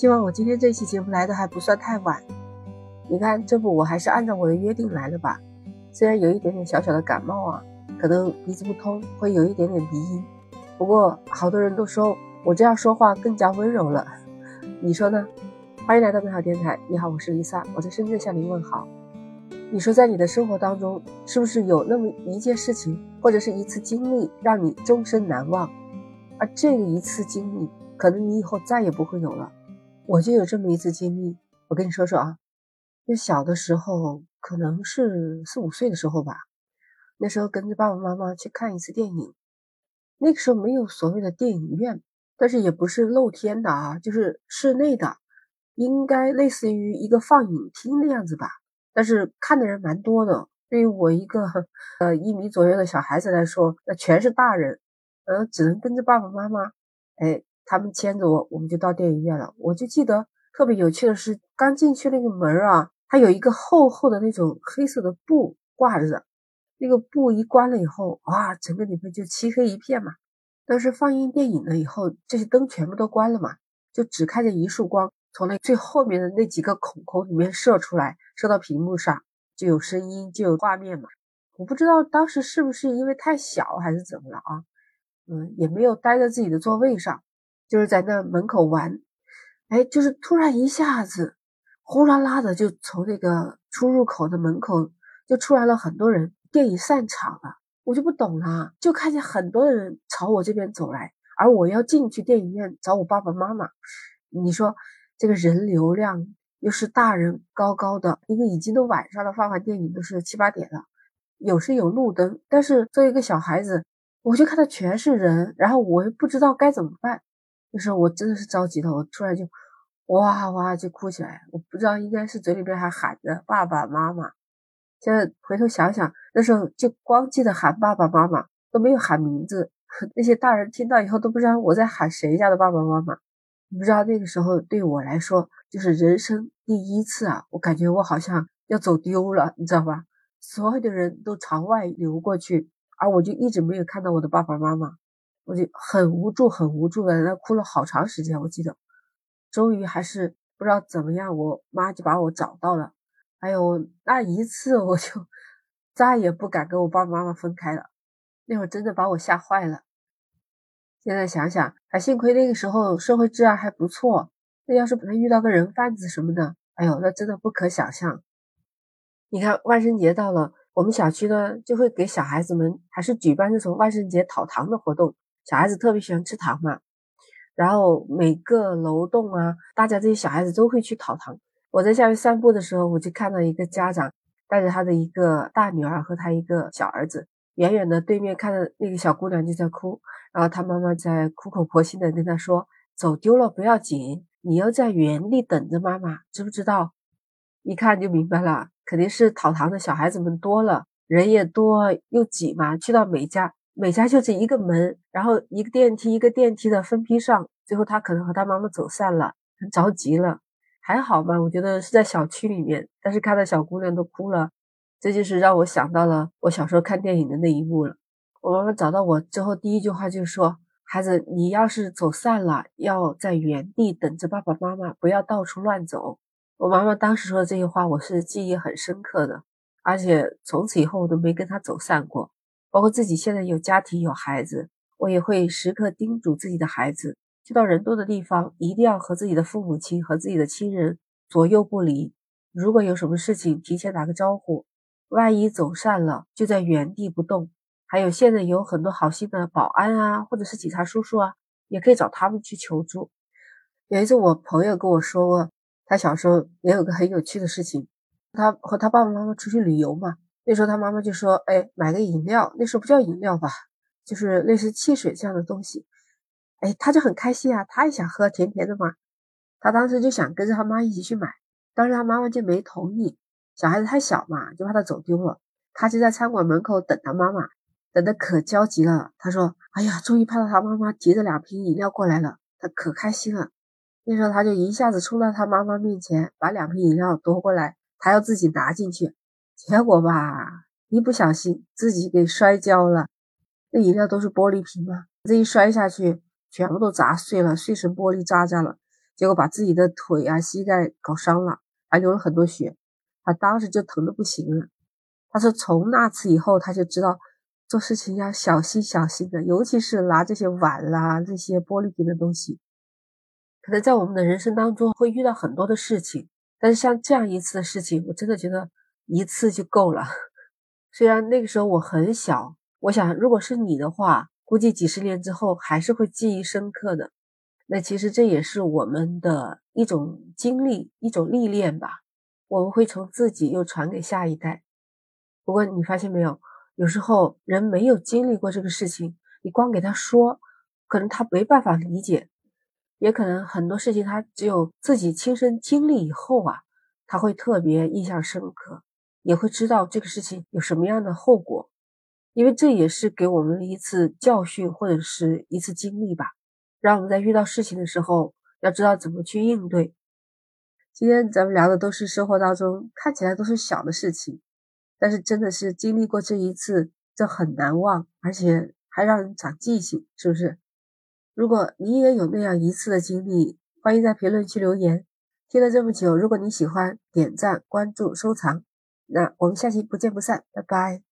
希望我今天这期节目来的还不算太晚。你看，这不我还是按照我的约定来的吧？虽然有一点点小小的感冒啊，可能鼻子不通，会有一点点鼻音。不过好多人都说我这样说话更加温柔了，你说呢？欢迎来到美好电台，你好，我是 Lisa，我在深圳向您问好。你说在你的生活当中，是不是有那么一件事情，或者是一次经历，让你终身难忘？而这个一次经历，可能你以后再也不会有了。我就有这么一次经历，我跟你说说啊。就小的时候，可能是四五岁的时候吧，那时候跟着爸爸妈妈去看一次电影。那个时候没有所谓的电影院，但是也不是露天的啊，就是室内的，应该类似于一个放映厅的样子吧。但是看的人蛮多的，对于我一个呃一米左右的小孩子来说，那全是大人，呃，只能跟着爸爸妈妈，哎，他们牵着我，我们就到电影院了。我就记得特别有趣的是，刚进去那个门啊。它有一个厚厚的那种黑色的布挂着的，那个布一关了以后，哇，整个里面就漆黑一片嘛。但是放映电影了以后，这些灯全部都关了嘛，就只看见一束光从那最后面的那几个孔孔里面射出来，射到屏幕上，就有声音，就有画面嘛。我不知道当时是不是因为太小还是怎么了啊？嗯，也没有待在自己的座位上，就是在那门口玩。哎，就是突然一下子。呼啦啦的就从那个出入口的门口就出来了很多人，电影散场了，我就不懂了，就看见很多人朝我这边走来，而我要进去电影院找我爸爸妈妈。你说这个人流量又是大人高高的，因为已经都晚上了，放完电影都是七八点了，有是有路灯，但是作为一个小孩子，我就看到全是人，然后我又不知道该怎么办，那时候我真的是着急的，我突然就。哇哇就哭起来，我不知道应该是嘴里边还喊着爸爸妈妈。现在回头想想，那时候就光记得喊爸爸妈妈，都没有喊名字。那些大人听到以后都不知道我在喊谁家的爸爸妈妈。你不知道那个时候对我来说就是人生第一次啊！我感觉我好像要走丢了，你知道吧？所有的人都朝外流过去，而我就一直没有看到我的爸爸妈妈，我就很无助，很无助的，那哭了好长时间。我记得。终于还是不知道怎么样，我妈就把我找到了。哎呦，那一次我就再也不敢跟我爸爸妈妈分开了。那会儿真的把我吓坏了。现在想想，还幸亏那个时候社会治安还不错。那要是本来遇到个人贩子什么的，哎呦，那真的不可想象。你看万圣节到了，我们小区呢就会给小孩子们还是举办这种万圣节讨糖的活动。小孩子特别喜欢吃糖嘛。然后每个楼栋啊，大家这些小孩子都会去讨糖。我在下面散步的时候，我就看到一个家长带着他的一个大女儿和他一个小儿子，远远的对面看到那个小姑娘就在哭，然后他妈妈在苦口婆心的跟他说：“走丢了不要紧，你要在原地等着妈妈，知不知道？”一看就明白了，肯定是讨糖的小孩子们多了，人也多又挤嘛，去到每家。每家就这一个门，然后一个电梯一个电梯的分批上，最后他可能和他妈妈走散了，很着急了，还好吧？我觉得是在小区里面，但是看到小姑娘都哭了，这就是让我想到了我小时候看电影的那一幕了。我妈妈找到我之后，第一句话就说：“孩子，你要是走散了，要在原地等着爸爸妈妈，不要到处乱走。”我妈妈当时说的这些话，我是记忆很深刻的，而且从此以后我都没跟她走散过。包括自己现在有家庭有孩子，我也会时刻叮嘱自己的孩子，去到人多的地方，一定要和自己的父母亲和自己的亲人左右不离。如果有什么事情，提前打个招呼。万一走散了，就在原地不动。还有现在有很多好心的保安啊，或者是警察叔叔啊，也可以找他们去求助。有一次我朋友跟我说过，他小时候也有个很有趣的事情，他和他爸爸妈妈出去旅游嘛。那时候他妈妈就说：“哎，买个饮料，那时候不叫饮料吧，就是类似汽水这样的东西。”哎，他就很开心啊，他也想喝甜甜的嘛。他当时就想跟着他妈一起去买，当时他妈妈就没同意，小孩子太小嘛，就怕他走丢了。他就在餐馆门口等他妈妈，等得可焦急了。他说：“哎呀，终于盼到他妈妈提着两瓶饮料过来了，他可开心了。”那时候他就一下子冲到他妈妈面前，把两瓶饮料夺过来，他要自己拿进去。结果吧，一不小心自己给摔跤了。那饮料都是玻璃瓶嘛，这一摔下去，全部都砸碎了，碎成玻璃渣渣了。结果把自己的腿啊、膝盖搞伤了，还流了很多血，他当时就疼的不行了。他说从那次以后，他就知道做事情要小心小心的，尤其是拿这些碗啦、这些玻璃瓶的东西。可能在我们的人生当中会遇到很多的事情，但是像这样一次的事情，我真的觉得一次就够了。虽然那个时候我很小，我想如果是你的话，估计几十年之后还是会记忆深刻的。那其实这也是我们的一种经历，一种历练吧。我们会从自己又传给下一代。不过你发现没有，有时候人没有经历过这个事情，你光给他说，可能他没办法理解，也可能很多事情他只有自己亲身经历以后啊，他会特别印象深刻，也会知道这个事情有什么样的后果，因为这也是给我们一次教训或者是一次经历吧。让我们在遇到事情的时候，要知道怎么去应对。今天咱们聊的都是生活当中看起来都是小的事情，但是真的是经历过这一次，这很难忘，而且还让人长记性，是不是？如果你也有那样一次的经历，欢迎在评论区留言。听了这么久，如果你喜欢，点赞、关注、收藏，那我们下期不见不散，拜拜。